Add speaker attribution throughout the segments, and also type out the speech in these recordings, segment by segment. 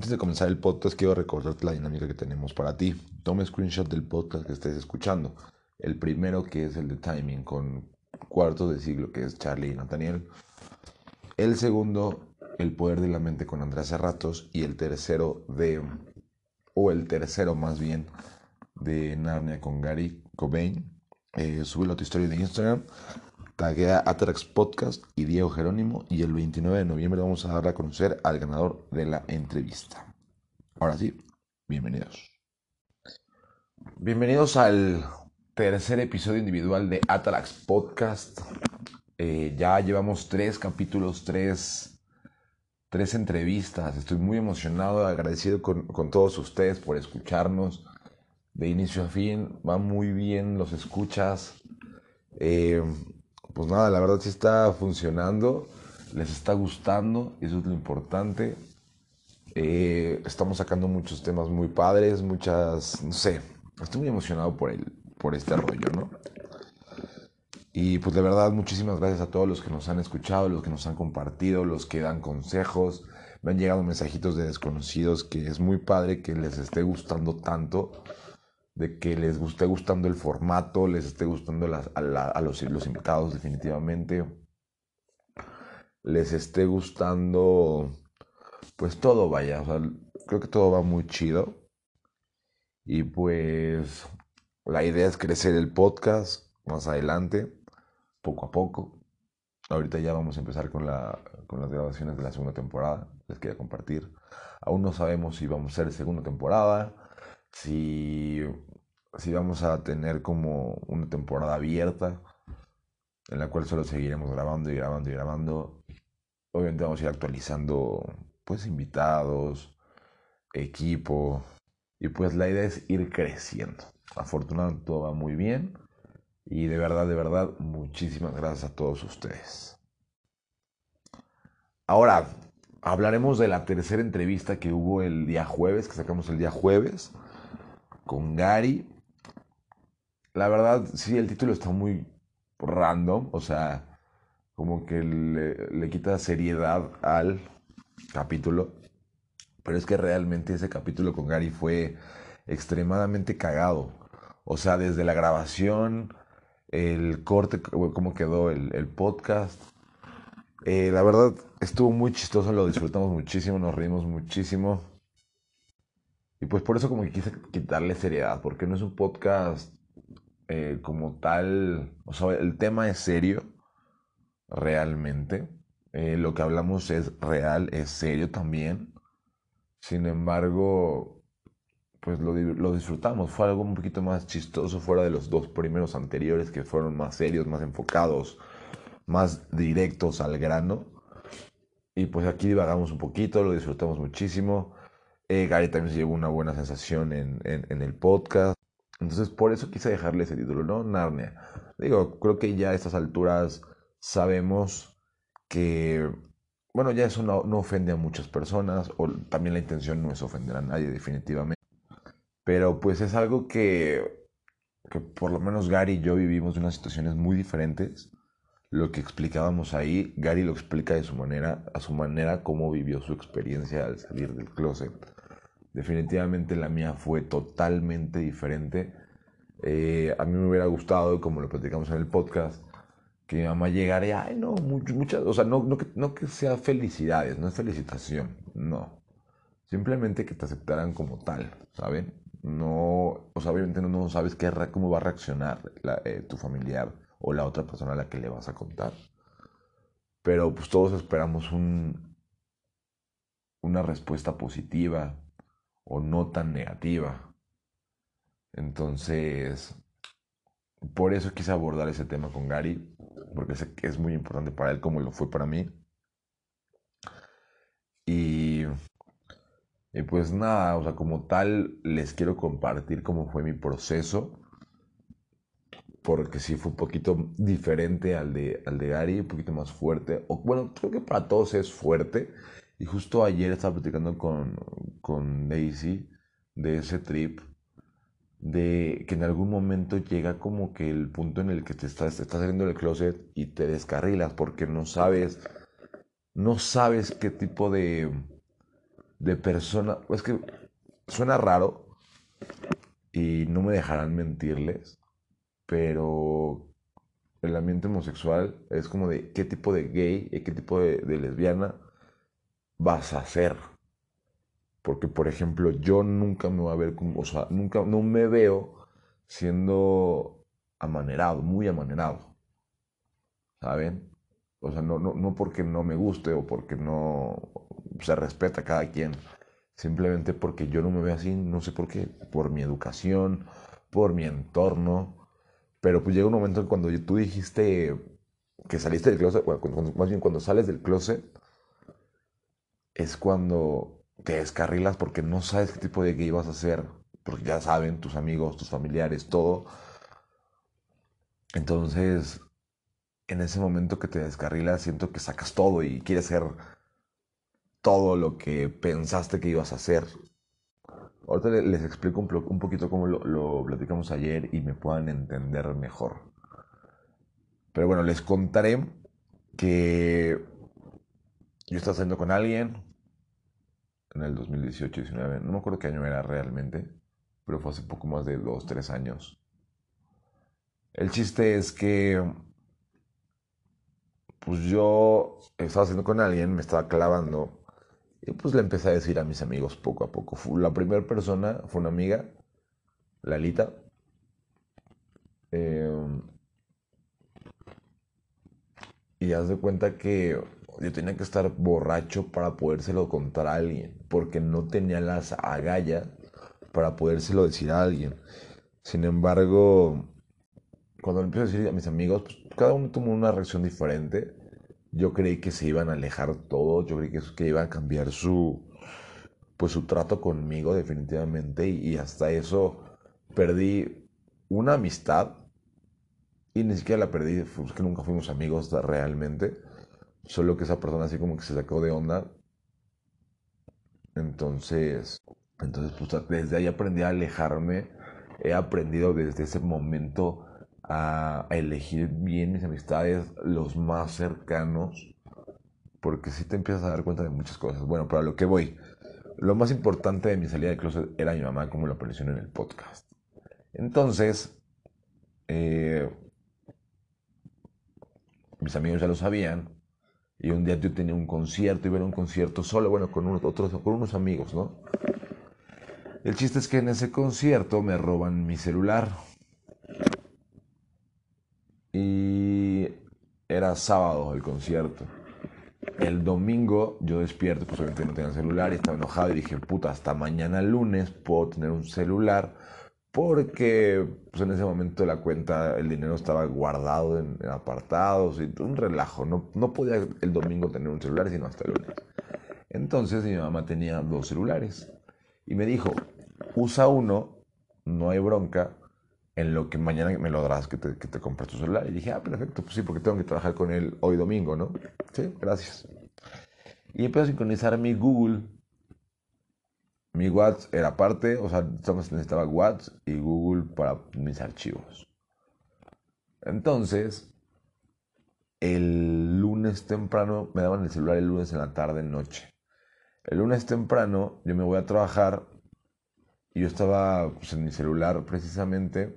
Speaker 1: Antes de comenzar el podcast, quiero recordarte la dinámica que tenemos para ti. Toma screenshot del podcast que estés escuchando. El primero que es el de timing con cuartos de siglo, que es Charlie y Nathaniel. El segundo, el poder de la mente con Andrés Cerratos. Y el tercero de, o el tercero más bien, de Narnia con Gary Cobain. Eh, súbelo a tu historia de Instagram taguea Atrax Podcast y Diego Jerónimo y el 29 de noviembre vamos a dar a conocer al ganador de la entrevista. Ahora sí, bienvenidos. Bienvenidos al tercer episodio individual de Atrax Podcast. Eh, ya llevamos tres capítulos, tres, tres entrevistas. Estoy muy emocionado, agradecido con, con todos ustedes por escucharnos de inicio a fin. Va muy bien los escuchas. Eh, pues nada, la verdad sí está funcionando, les está gustando, eso es lo importante. Eh, estamos sacando muchos temas muy padres, muchas, no sé, estoy muy emocionado por, el, por este rollo, ¿no? Y pues de verdad, muchísimas gracias a todos los que nos han escuchado, los que nos han compartido, los que dan consejos. Me han llegado mensajitos de desconocidos que es muy padre que les esté gustando tanto de que les esté gustando el formato, les esté gustando a, los, invitados definitivamente, les esté gustando, pues todo vaya, creo que todo va muy chido. Y pues la idea es crecer el podcast más adelante, poco a poco. Ahorita ya vamos a empezar con, la, con las grabaciones de la segunda temporada, les quería compartir. Aún no sabemos si vamos a ser segunda temporada, si, si vamos a tener como una temporada abierta en la cual solo seguiremos grabando y grabando y grabando. Obviamente vamos a ir actualizando pues invitados, equipo y pues la idea es ir creciendo. Afortunadamente todo va muy bien y de verdad, de verdad, muchísimas gracias a todos ustedes. Ahora, hablaremos de la tercera entrevista que hubo el día jueves, que sacamos el día jueves con Gary. La verdad, sí, el título está muy random, o sea, como que le, quita seriedad al capítulo. Pero es que realmente ese capítulo con Gary fue extremadamente cagado. O sea, desde la grabación, el corte, cómo quedó el, podcast. Eh, la verdad, estuvo muy chistoso, lo disfrutamos muchísimo, nos reímos muchísimo. Y pues por eso como que quise quitarle seriedad, porque no es un podcast eh, como tal, o sea, el tema es serio, realmente. Eh, lo que hablamos es real, es serio también. Sin embargo, pues lo, lo, disfrutamos. Fue algo un poquito más chistoso fuera de los dos primeros anteriores que fueron más serios, más enfocados, más directos al grano. Y pues aquí divagamos un poquito, lo disfrutamos muchísimo. Eh, Gary también se llevó una buena sensación en, el podcast. Entonces, por eso quise dejarle ese título, ¿no? Narnia. Digo, creo que ya a estas alturas sabemos que, bueno, ya eso no, ofende a muchas personas, o también la intención no es ofender a nadie, definitivamente. Pero pues es algo que, que por lo menos Gary y yo vivimos unas situaciones muy diferentes. Lo que explicábamos ahí, Gary lo explica de su manera, a su manera, cómo vivió su experiencia al salir del closet. Definitivamente la mía fue totalmente diferente. Eh, a mí me hubiera gustado, como lo platicamos en el podcast, que mi mamá llegara y, ay, no, muchas, o sea, no, no, que, sea felicidades, no es felicitación, no. Simplemente que te aceptaran como tal, ¿saben? No, o sea, obviamente no, sabes cómo va a reaccionar eh, tu familiar o la otra persona a la que le vas a contar. Pero pues todos esperamos un, una respuesta positiva, o no tan negativa. Entonces, por eso quise abordar ese tema con Gary, porque sé que es muy importante para él como lo fue para mí. Y, pues nada, o sea, como tal, les quiero compartir cómo fue mi proceso, porque sí fue un poquito diferente al de, al de Gary, un poquito más fuerte. O, bueno, creo que para todos es fuerte. Y justo ayer estaba platicando con, con Daisy de ese trip, de que en algún momento llega como que el punto en el que te estás, estás saliendo del closet y te descarrilas porque no sabes, no sabes qué tipo de, de persona, es que suena raro y no me dejarán mentirles, pero el ambiente homosexual es como de qué tipo de gay y qué tipo de, de lesbiana vas a ser. Porque, por ejemplo, yo nunca me voy a ver como, o sea, nunca, no me veo siendo amanerado, muy amanerado. ¿Saben? O sea, no, no, no porque no me guste o porque no se respeta a cada quien. Simplemente porque yo no me veo así, no sé por qué. Por mi educación, por mi entorno. Pero pues llega un momento en cuando tú dijiste que saliste del closet, más bien cuando sales del closet, es cuando te descarrilas porque no sabes qué tipo de gay vas a hacer, porque ya saben tus amigos, tus familiares, todo. Entonces, en ese momento que te descarrilas, siento que sacas todo y quieres hacer todo lo que pensaste que ibas a hacer. Ahorita les explico un, poquito cómo lo, lo platicamos ayer y me puedan entender mejor. Pero bueno, les contaré que yo estaba saliendo con alguien, en el 2018-19, no me acuerdo qué año era realmente, pero fue hace poco más de 2, 3 años. El chiste es que, pues yo estaba haciendo con alguien, me estaba clavando, y pues le empecé a decir a mis amigos poco a poco. La primera persona fue una amiga, Lalita. Eh, y haz de cuenta que yo tenía que estar borracho para podérselo contar a alguien, porque no tenía las agallas para podérselo decir a alguien. Sin embargo, cuando empiezo a decir a mis amigos, pues, cada uno tomó una reacción diferente. Yo creí que se iban a alejar todos, yo creí que, que iba a cambiar su, pues, su trato conmigo definitivamente y, y hasta eso perdí una amistad y ni siquiera la perdí, pues que nunca fuimos amigos realmente Solo que esa persona así como que se sacó de onda. Entonces, entonces pues desde ahí aprendí a alejarme. He aprendido desde ese momento a elegir bien mis amistades, los más cercanos, porque si te empiezas a dar cuenta de muchas cosas. Bueno, para lo que voy, lo más importante de mi salida de closet era mi mamá, como lo apareció en el podcast. Entonces, eh, mis amigos ya lo sabían, y un día yo tenía un concierto, iba a un concierto solo, bueno, con unos, otros, con unos amigos, ¿no? El chiste es que en ese concierto me roban mi celular. Y era sábado el concierto. El domingo yo despierto, pues obviamente no tenía celular y estaba enojado y dije, puta, hasta mañana lunes puedo tener un celular porque pues, en ese momento la cuenta, el dinero estaba guardado en, apartados y un relajo. No, no podía el domingo tener un celular sino hasta el lunes. Entonces mi mamá tenía dos celulares y me dijo, usa uno, no hay bronca, en lo que mañana me lo darás que te, que te compres tu celular. Y dije, ah, perfecto, pues sí, porque tengo que trabajar con él hoy domingo, ¿no? Sí, gracias. Y empecé a sincronizar mi Google mi WhatsApp era parte, o sea, necesitaba WhatsApp y Google para mis archivos. Entonces, el lunes temprano, me daban el celular el lunes en la tarde, noche. El lunes temprano yo me voy a trabajar y yo estaba pues, en mi celular precisamente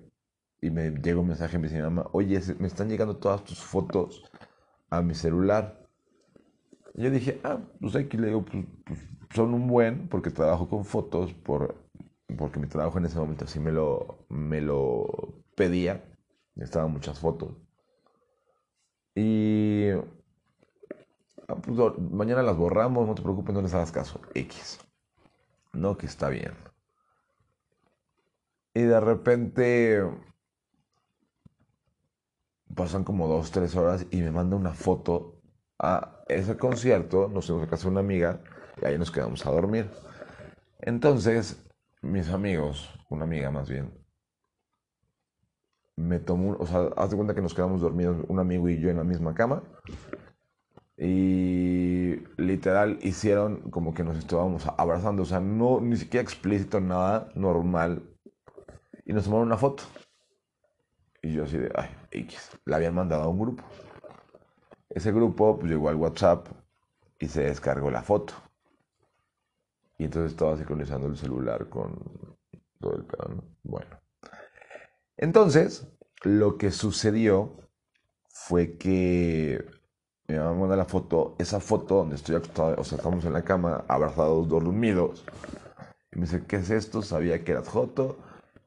Speaker 1: y me llega un mensaje me dice mi mamá, oye, me están llegando todas tus fotos a mi celular. Y yo dije, ah, pues aquí le digo, pues, pues son un buen, porque trabajo con fotos, por, porque mi trabajo en ese momento así me lo, me lo pedía, estaban muchas fotos. Y ah, pues, mañana las borramos, no te preocupes, no les hagas caso. X. No, que está bien. Y de repente pasan como dos, tres horas y me manda una foto a ese concierto. Nos fuimos a casa de una amiga y ahí nos quedamos a dormir. Entonces, mis amigos, una amiga más bien, me tomó, o sea, haz cuenta que nos quedamos dormidos un amigo y yo en la misma cama. Y literal hicieron como que nos estábamos abrazando, o sea, no ni siquiera explícito, nada normal. Y nos tomaron una foto. Y yo así de, ay, X. La habían mandado a un grupo. Ese grupo pues, llegó al WhatsApp y se descargó la foto. Y entonces estaba sincronizando el celular con todo el pedo, ¿no? Bueno. Entonces, lo que sucedió fue que mi mamá manda la foto, esa foto donde estoy acostado, o sea, estamos en la cama, abrazados, dormidos. Y me dice, ¿qué es esto? Sabía que era foto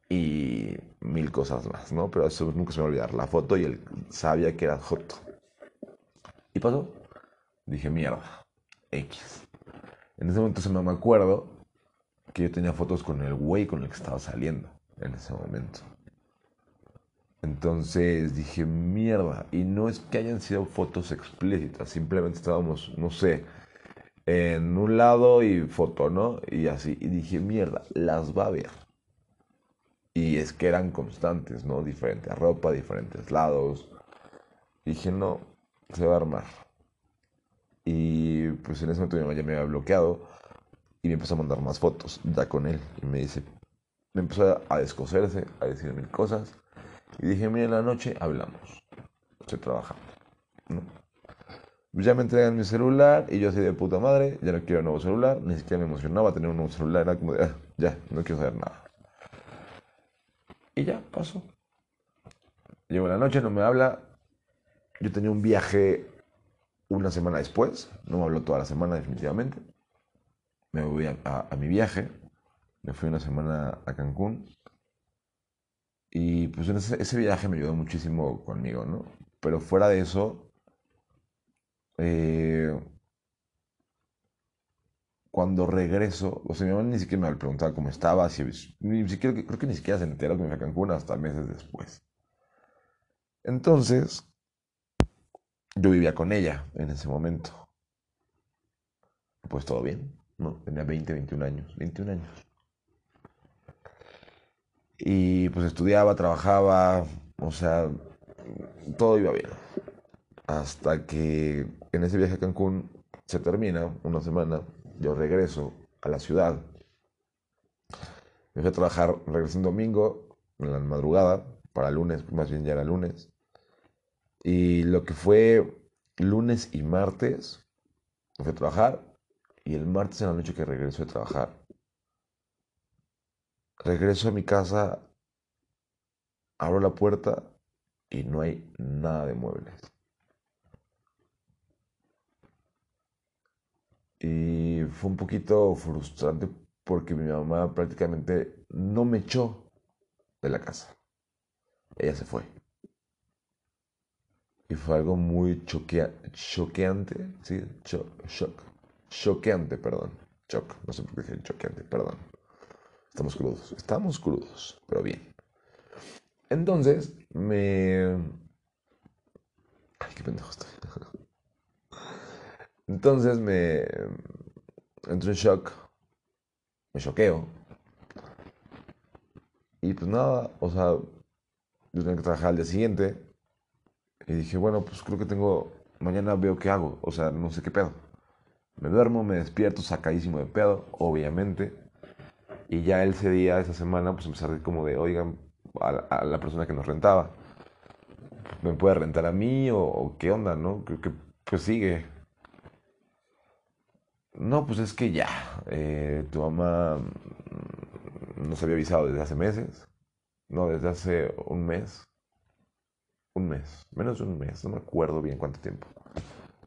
Speaker 1: y mil cosas más, ¿no? Pero eso nunca se me va a olvidar, la foto y él sabía que era foto. ¿Y pasó? Dije, mierda, X. En ese momento se me acuerdo que yo tenía fotos con el güey con el que estaba saliendo en ese momento. Entonces dije, mierda, y no es que hayan sido fotos explícitas, simplemente estábamos, no sé, en un lado y foto, ¿no? Y así, y dije, mierda, las va a ver. Y es que eran constantes, ¿no? Diferente ropa, diferentes lados. dije, no, se va a armar. Pues en ese momento ya me había bloqueado y me empezó a mandar más fotos, ya con él. Y me dice, me empezó a descoserse, a decir mil cosas. Y dije, mira, en la noche hablamos. Estoy trabajando. ¿no? Ya me entregan mi celular y yo así de puta madre, ya no quiero un nuevo celular, ni siquiera me emocionaba tener un nuevo celular, era como de, ah, ya, no quiero saber nada. Y ya, pasó. Llegó la noche, no me habla. Yo tenía un viaje una semana después, no me habló toda la semana definitivamente. Me voy a, mi viaje, me fui una semana a Cancún. Y pues ese, viaje me ayudó muchísimo conmigo, ¿no? Pero fuera de eso, eh, cuando regreso, o sea, mi mamá ni siquiera me preguntaba cómo estaba, si, ni siquiera, creo que ni siquiera se enteró que me fui a Cancún hasta meses después. Entonces, yo vivía con ella en ese momento. Pues todo bien, ¿no? Tenía 20, 21 años, 21 años. Y pues estudiaba, trabajaba, o sea, todo iba bien. Hasta que en ese viaje a Cancún se termina, una semana, yo regreso a la ciudad. Me fui a trabajar, regresé un domingo, en la madrugada, para lunes, más bien ya era lunes. Y lo que fue lunes y martes, fui a trabajar. Y el martes en la noche que regreso a trabajar, regreso a mi casa, abro la puerta y no hay nada de muebles. Y fue un poquito frustrante porque mi mamá prácticamente no me echó de la casa. Ella se fue. Y fue algo muy choqueante, ¿sí? shock. Choqueante, perdón. Choc, no sé por qué dije choqueante, perdón. Estamos crudos. Estamos crudos, pero bien. Entonces, me... Ay, qué pendejo estoy. Entonces me entro en shock, me choqueo. Y pues nada, o sea, yo tengo que trabajar al día siguiente. Y dije, bueno, pues creo que tengo, mañana veo qué hago, o sea, no sé qué pedo. Me duermo, me despierto sacadísimo de pedo, obviamente. Y ya ese día, esa semana, pues decir como de, oigan, a, la persona que nos rentaba, ¿me puede rentar a mí o, qué onda, no? Creo que sigue. No, pues es que ya, eh, tu mamá mm, nos había avisado desde hace meses. No, desde hace un mes. Un mes, menos de un mes, no me acuerdo bien cuánto tiempo.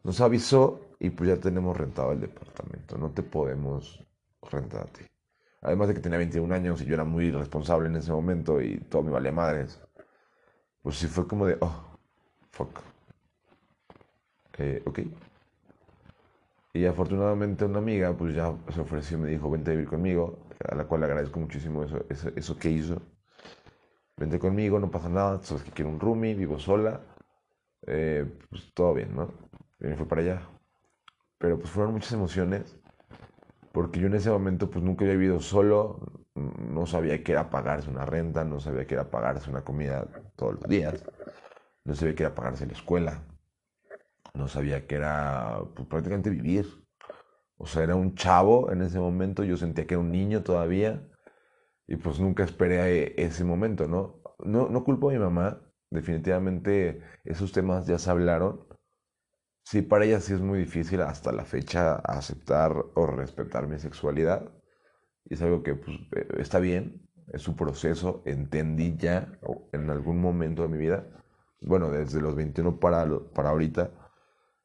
Speaker 1: Nos avisó y pues ya tenemos rentado el departamento. No te podemos rentar a ti. Además de que tenía 21 años y yo era muy irresponsable en ese momento y todo me valía madres. Pues sí fue como de, oh, fuck. Eh, ok. Y afortunadamente una amiga pues ya se ofreció y me dijo, vente a vivir conmigo, a la cual le agradezco muchísimo eso, eso, que hizo. Vente conmigo, no pasa nada, sabes que quiero un roomie, vivo sola, eh, pues todo bien, ¿no? Y me fui para allá. Pero pues fueron muchas emociones, porque yo en ese momento pues nunca había vivido solo, no sabía qué era pagarse una renta, no sabía qué era pagarse una comida todos los días, no sabía qué era pagarse la escuela, no sabía que era pues, prácticamente vivir. O sea, era un chavo en ese momento, yo sentía que era un niño todavía y pues nunca esperé ese momento, ¿no? No, no culpo a mi mamá, definitivamente esos temas ya se hablaron, sí, para ella sí es muy difícil hasta la fecha aceptar o respetar mi sexualidad. Y es algo que pues, eh, está bien, es su proceso, entendí ya en algún momento de mi vida, bueno, desde los 21 para, para ahorita,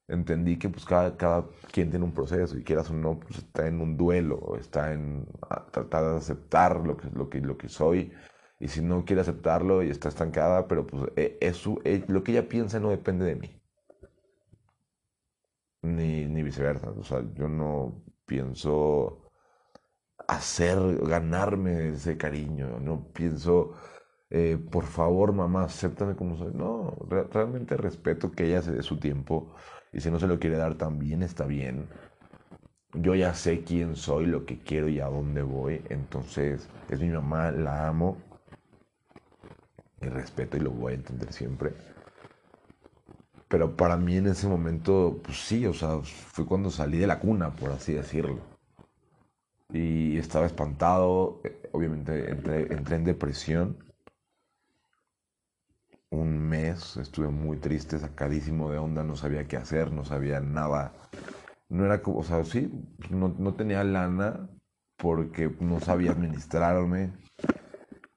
Speaker 1: entendí que pues cada, cada quien tiene un proceso y quieras o no, pues está en un duelo, está en tratar de aceptar lo que, lo que, lo que soy y si no quiere aceptarlo y está estancada, pero pues e, eso, e, lo que ella piensa no depende de mí. Ni, ni viceversa, o sea, yo no pienso hacer, ganarme ese cariño, no pienso, eh, por favor mamá, acéptame como soy. No, realmente respeto que ella se dé su tiempo y si no se lo quiere dar también está bien. Yo ya sé quién soy, lo que quiero y a dónde voy. Entonces, es mi mamá, la amo. Y respeto y lo voy a entender siempre. Pero para mí en ese momento, pues sí, o sea, fue cuando salí de la cuna, por así decirlo. Y estaba espantado, obviamente entré, entré en depresión un mes estuve muy triste, sacadísimo de onda, no sabía qué hacer, no sabía nada. No era como, o sea, sí, no, no tenía lana porque no sabía administrarme.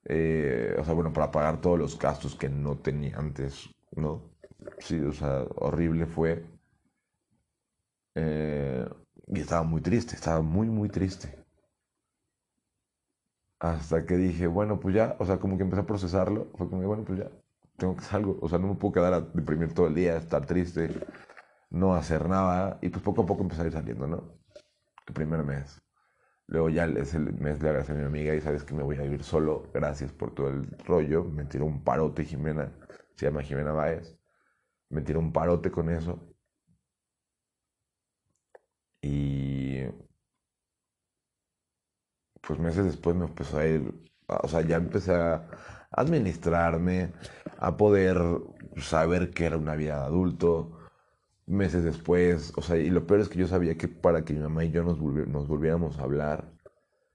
Speaker 1: Eh, o sea, bueno, para pagar todos los gastos que no tenía antes, ¿no? Sí, o sea, horrible fue. Eh, y estaba muy triste, estaba muy, muy triste. Hasta que dije, bueno, pues ya, o sea, como que empecé a procesarlo. Fue como, bueno, pues ya, tengo que salgo, o sea, no me puedo quedar a deprimir todo el día, estar triste, no hacer nada, y pues poco a poco empezar a ir saliendo, ¿no? El primer mes. Luego ya es el mes de agradecer a mi amiga y sabes que me voy a vivir solo, gracias por todo el rollo. Me tiró un parote Jimena, se llama Jimena Báez. Me tiró un parote con eso. Y pues meses después me empezó a ir, o sea, ya empecé a administrarme, a poder saber que era una vida de adulto. Meses después, o sea, y lo peor es que yo sabía que para que mi mamá y yo nos, nos volviéramos a hablar,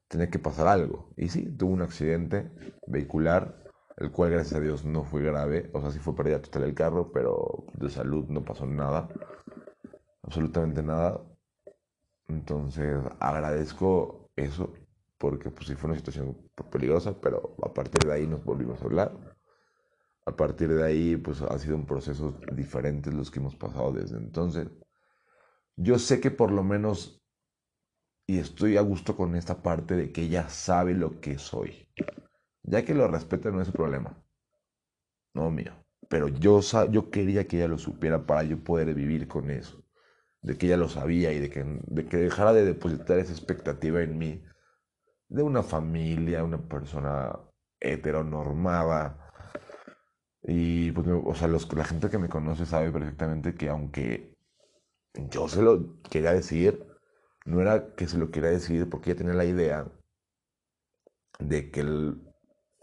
Speaker 1: tenía que pasar algo. Y sí, tuvo un accidente vehicular, el cual gracias a Dios no fue grave, o sea, sí fue pérdida total el carro, pero de salud no pasó nada, absolutamente nada. Entonces agradezco eso porque pues sí fue una situación peligrosa, pero a partir de ahí nos volvimos a hablar. A partir de ahí pues ha sido un proceso diferente los que hemos pasado desde entonces. Yo sé que por lo menos, y estoy a gusto con esta parte de que ella sabe lo que soy. Ya que lo respeta no es su problema. No mío. Pero yo, yo quería que ella lo supiera para yo poder vivir con eso. De que ella lo sabía y de que, de que dejara de depositar esa expectativa en mí de una familia, una persona heteronormada. Y pues, o sea, la gente que me conoce sabe perfectamente que aunque yo se lo quería decir, no era que se lo quería decir porque ella tenía la idea de que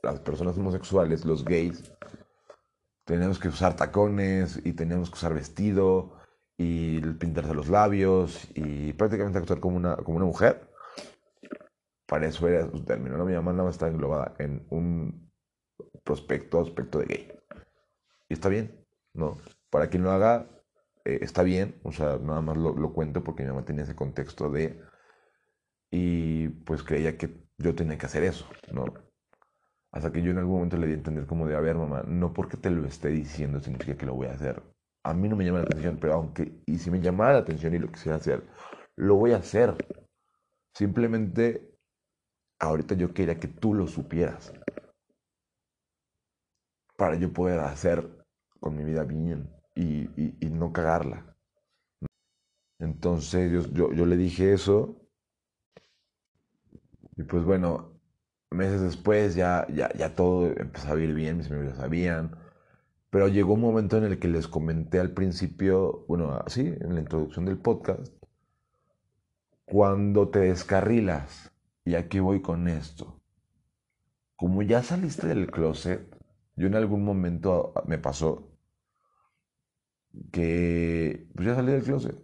Speaker 1: las personas homosexuales, los gays, teníamos que usar tacones y teníamos que usar vestido y pintarse los labios y prácticamente actuar como una, como una mujer para eso era su término. ¿no? Mi mamá nada más está englobada en un prospecto, aspecto de gay. Y está bien, ¿no? Para quien lo haga, eh, está bien. O sea, nada más lo, lo, cuento porque mi mamá tenía ese contexto de... Y pues creía que yo tenía que hacer eso, ¿no? Hasta que yo en algún momento le di a entender como de, a ver, mamá, no porque te lo esté diciendo significa que lo voy a hacer. A mí no me llama la atención, pero aunque, y si me llamara la atención y lo quisiera hacer, lo voy a hacer. Simplemente ahorita yo quería que tú lo supieras. Para yo poder hacer con mi vida bien y, no cagarla. Entonces yo, yo, le dije eso. Y pues bueno, meses después ya, ya, ya todo empezó a ir bien, mis amigos ya sabían. Pero llegó un momento en el que les comenté al principio, bueno, así, en la introducción del podcast, cuando te descarrilas y aquí voy con esto. Como ya saliste del closet, yo en algún momento me pasó que pues ya salí del closet.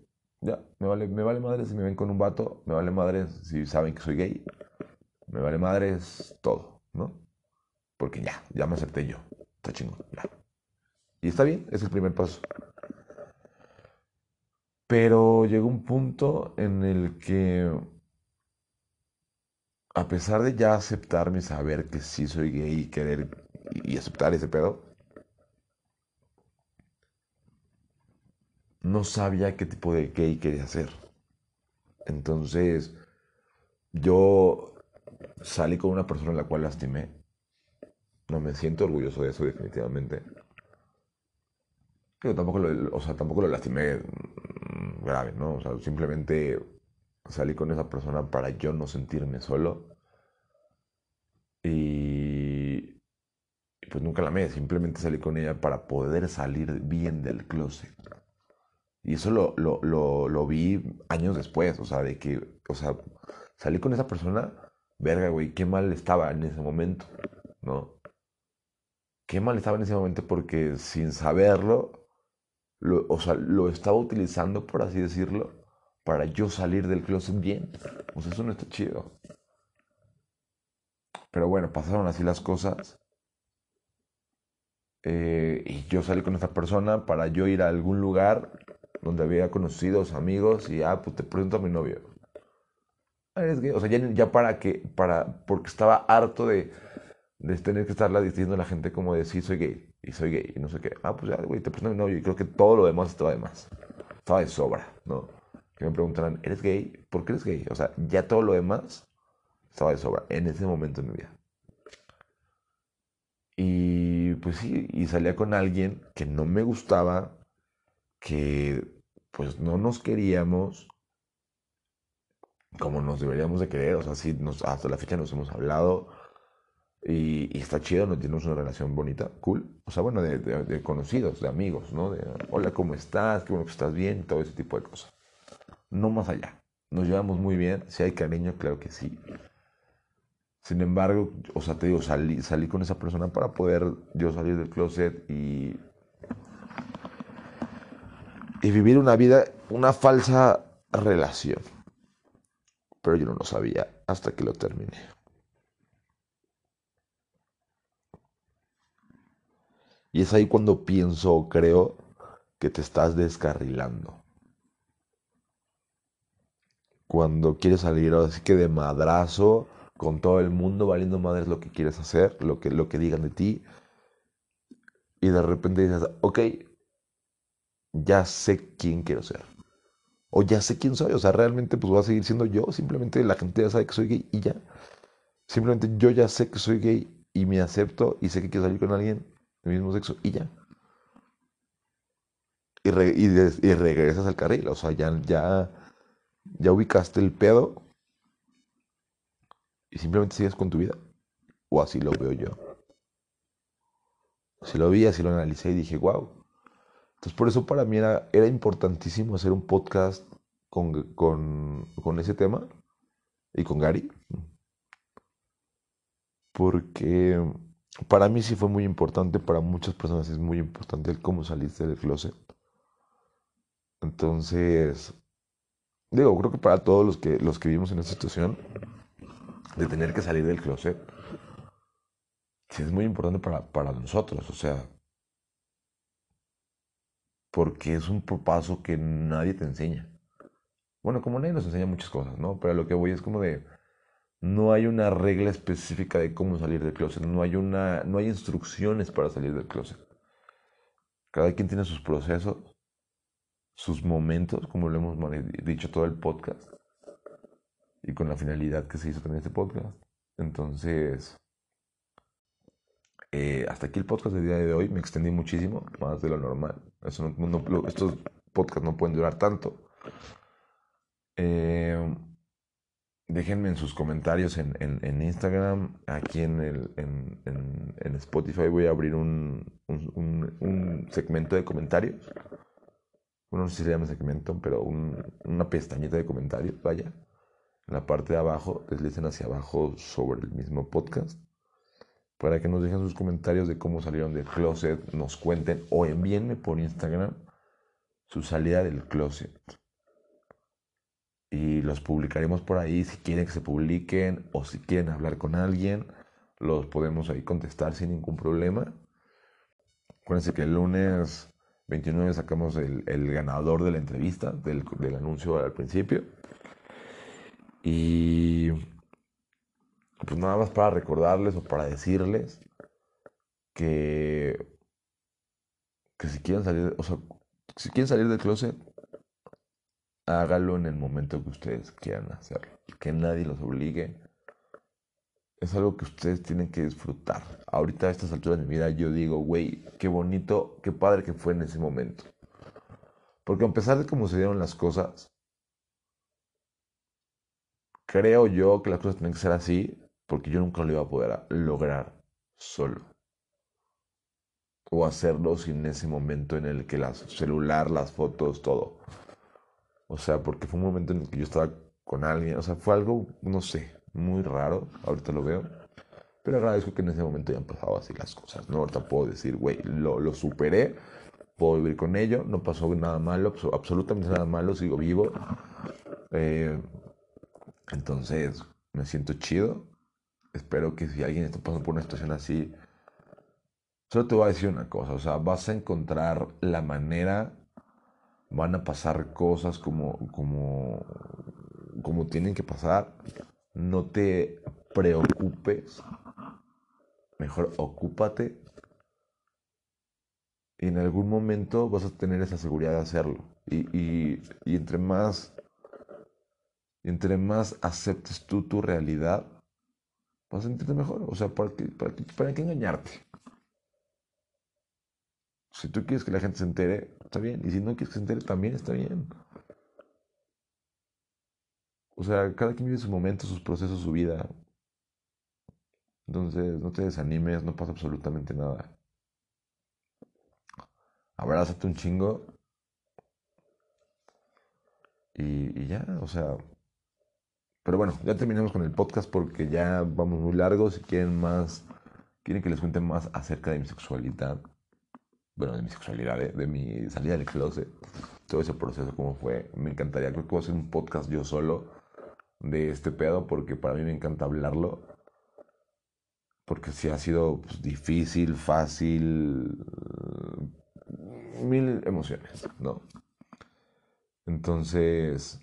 Speaker 1: Ya, me vale, me vale madre si me ven con un vato, me vale madre si saben que soy gay, me vale madre todo, ¿no? Porque ya, ya me acepté yo. Está chingón, ya. Y está bien, es el primer paso. Pero llegó un punto en el que, a pesar de ya aceptarme saber que sí soy gay y querer y aceptar ese pedo, no sabía qué tipo de gay quería ser. Entonces, yo salí con una persona a la cual lastimé. No me siento orgulloso de eso, definitivamente. Pero tampoco lo, o sea, tampoco lo lastimé mm, grave, ¿no? O sea, simplemente salí con esa persona para yo no sentirme solo. Y, pues nunca la amé, simplemente salí con ella para poder salir bien del closet. Y eso lo, lo, vi años después, o sea, de que, o sea, salí con esa persona, verga, güey, qué mal estaba en ese momento, ¿no? Qué mal estaba en ese momento porque sin saberlo, o sea, lo estaba utilizando, por así decirlo, para yo salir del closet bien. O eso no está chido. Pero bueno, pasaron así las cosas. Eh, y yo salí con esta persona para yo ir a algún lugar donde había conocidos, amigos, y ah, pues te presento a mi novio. Ah, o sea, ya, para que, para, porque estaba harto de, de tener que estarla diciendo a la gente como de sí, soy gay, y soy gay, y no sé qué. Ah, pues ya, güey, te presento a mi novio, y creo que todo lo demás estaba de más. Estaba de sobra, ¿no? Que me preguntaran, ¿eres gay? ¿Por qué eres gay? O sea, ya todo lo demás estaba de sobra en ese momento de mi vida. Y pues sí, y salía con alguien que no me gustaba, que pues no nos queríamos como nos deberíamos de querer, o sea, sí, hasta la fecha nos hemos hablado y, está chido, nos tenemos una relación bonita, cool, o sea, bueno, de, conocidos, de amigos, ¿no? De, hola, ¿cómo estás? Qué bueno que estás bien, todo ese tipo de cosas. No más allá, nos llevamos muy bien, si hay cariño, claro que sí. Sin embargo, o sea, te digo, salí, salí con esa persona para poder yo salir del closet y y vivir una vida, una falsa relación. Pero yo no lo sabía hasta que lo terminé. Y es ahí cuando pienso creo que te estás descarrilando. Cuando quieres salir así que de madrazo con todo el mundo valiendo madres lo que quieres hacer, lo que, lo que digan de ti. Y de repente dices, ok, ya sé quién quiero ser. O ya sé quién soy. O sea, realmente pues voy a seguir siendo yo. Simplemente la gente ya sabe que soy gay y ya. Simplemente yo ya sé que soy gay y me acepto y sé que quiero salir con alguien del mismo sexo y ya. Y, regresas al carril. O sea, ya, ya, ya ubicaste el pedo y simplemente sigues con tu vida. O así lo veo yo. Así lo vi, así lo analicé y dije, wow, entonces por eso para mí era, importantísimo hacer un podcast con, con, ese tema y con Gary. Porque para mí sí fue muy importante, para muchas personas es muy importante el cómo saliste del closet. Entonces, digo, creo que para todos los que, los que vivimos en esta situación, de tener que salir del closet, sí es muy importante para, para nosotros. O sea, porque es un paso que nadie te enseña. Bueno, como nadie nos enseña muchas cosas, ¿no? Pero lo que voy es como de, no hay una regla específica de cómo salir del closet, no hay, una, no hay instrucciones para salir del closet. Cada quien tiene sus procesos, sus momentos, como lo hemos dicho todo el podcast, y con la finalidad que se hizo también este podcast. Entonces, eh, hasta aquí el podcast del día de hoy. Me extendí muchísimo, más de lo normal. estos podcasts no pueden durar tanto. Eh, déjenme en sus comentarios en, Instagram. Aquí en, el, en, Spotify voy a abrir un, segmento de comentarios. No sé si se llama segmento, pero una pestañita de comentarios, vaya. En la parte de abajo, deslicen hacia abajo sobre el mismo podcast para que nos dejen sus comentarios de cómo salieron del closet, nos cuenten o envíenme por Instagram su salida del closet. Y los publicaremos por ahí si quieren que se publiquen o si quieren hablar con alguien, los podemos ahí contestar sin ningún problema. Acuérdense que el lunes 29 sacamos el, ganador de la entrevista, del, del anuncio al principio. Y pues nada más para recordarles o para decirles que, que si quieren salir, o sea, si quieren salir del closet, hágalo en el momento que ustedes quieran hacerlo. Que nadie los obligue. Es algo que ustedes tienen que disfrutar. Ahorita a estas alturas de mi vida yo digo, güey, qué bonito, qué padre que fue en ese momento. Porque a pesar de cómo se dieron las cosas, creo yo que las cosas tienen que ser así, porque yo nunca lo iba a poder lograr solo. O hacerlo sin ese momento en el que el celular, las fotos, todo. O sea, porque fue un momento en el que yo estaba con alguien. O sea, fue algo, no sé, muy raro. Ahorita lo veo. Pero agradezco que en ese momento hayan pasado así las cosas. ¿no? Ahorita puedo decir, güey, lo, lo superé. Puedo vivir con ello. No pasó nada malo. Absolutamente nada malo. Sigo vivo. Eh, entonces, me siento chido. Espero que si alguien está pasando por una situación así, solo te voy a decir una cosa. O sea, vas a encontrar la manera van a pasar cosas como, como, como tienen que pasar. No te preocupes. Mejor ocúpate. Y en algún momento vas a tener esa seguridad de hacerlo. Y, entre más. Entre más aceptes tú tu realidad, vas a sentirte mejor. O sea, ¿para para para qué engañarte? Si tú quieres que la gente se entere, está bien. Y si no quieres que se entere, también está bien. O sea, cada quien vive su momento, sus procesos, su vida. Entonces, no te desanimes, no pasa absolutamente nada. Abrázate un chingo. Y, y ya, o sea. Pero bueno, ya terminamos con el podcast porque ya vamos muy largos. Si quieren más, quieren que les cuente más acerca de mi sexualidad, bueno, de mi sexualidad, de, mi salida del closet, todo ese proceso, cómo fue. Me encantaría, creo que a hacer un podcast yo solo de este pedo, porque para mí me encanta hablarlo. Porque si ha sido pues, difícil, fácil, mil emociones, ¿no? Entonces,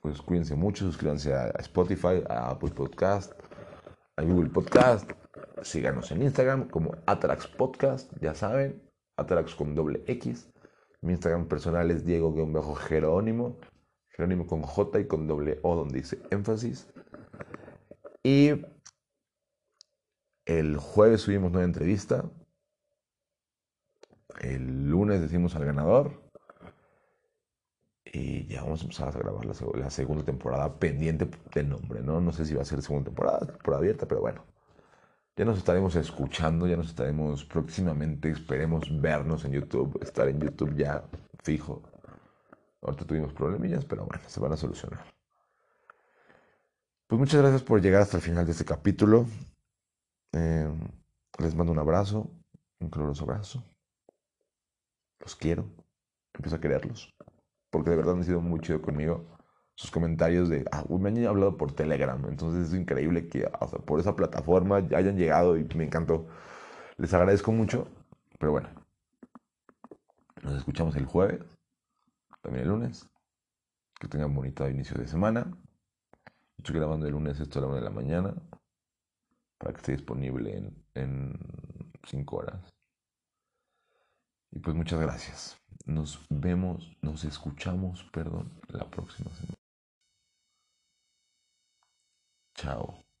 Speaker 1: pues cuídense mucho, suscríbanse a Spotify, a Apple Podcast, a Google Podcast síganos en Instagram como Atrax Podcast, ya saben, Atrax con doble X. Mi Instagram personal es Diego-Jerónimo, Jerónimo con J y con doble O donde dice énfasis. Y el jueves subimos nueva entrevista. El lunes decimos al ganador. Y ya vamos a empezar a grabar la, segunda temporada pendiente de nombre, ¿no? No sé si va a ser segunda temporada, temporada abierta, pero bueno. Ya nos estaremos escuchando, ya nos estaremos próximamente, esperemos vernos en YouTube, estar en YouTube ya fijo. Ahorita tuvimos problemillas, pero bueno, se van a solucionar. Pues muchas gracias por llegar hasta el final de este capítulo. Eh, les mando un abrazo, un caluroso abrazo. Los quiero, empiezo a quererlos, porque de verdad han sido muy chido conmigo sus comentarios de, ah, me han hablado por Telegram, entonces es increíble que por esa plataforma hayan llegado y me encantó. Les agradezco mucho, pero bueno, nos escuchamos el jueves, también el lunes. Que tengan bonito inicio de semana. Estoy grabando el lunes esto a la una de la mañana para que esté disponible en 5 horas. Y pues muchas gracias. Nos vemos, nos escuchamos, perdón, la próxima semana. Chao.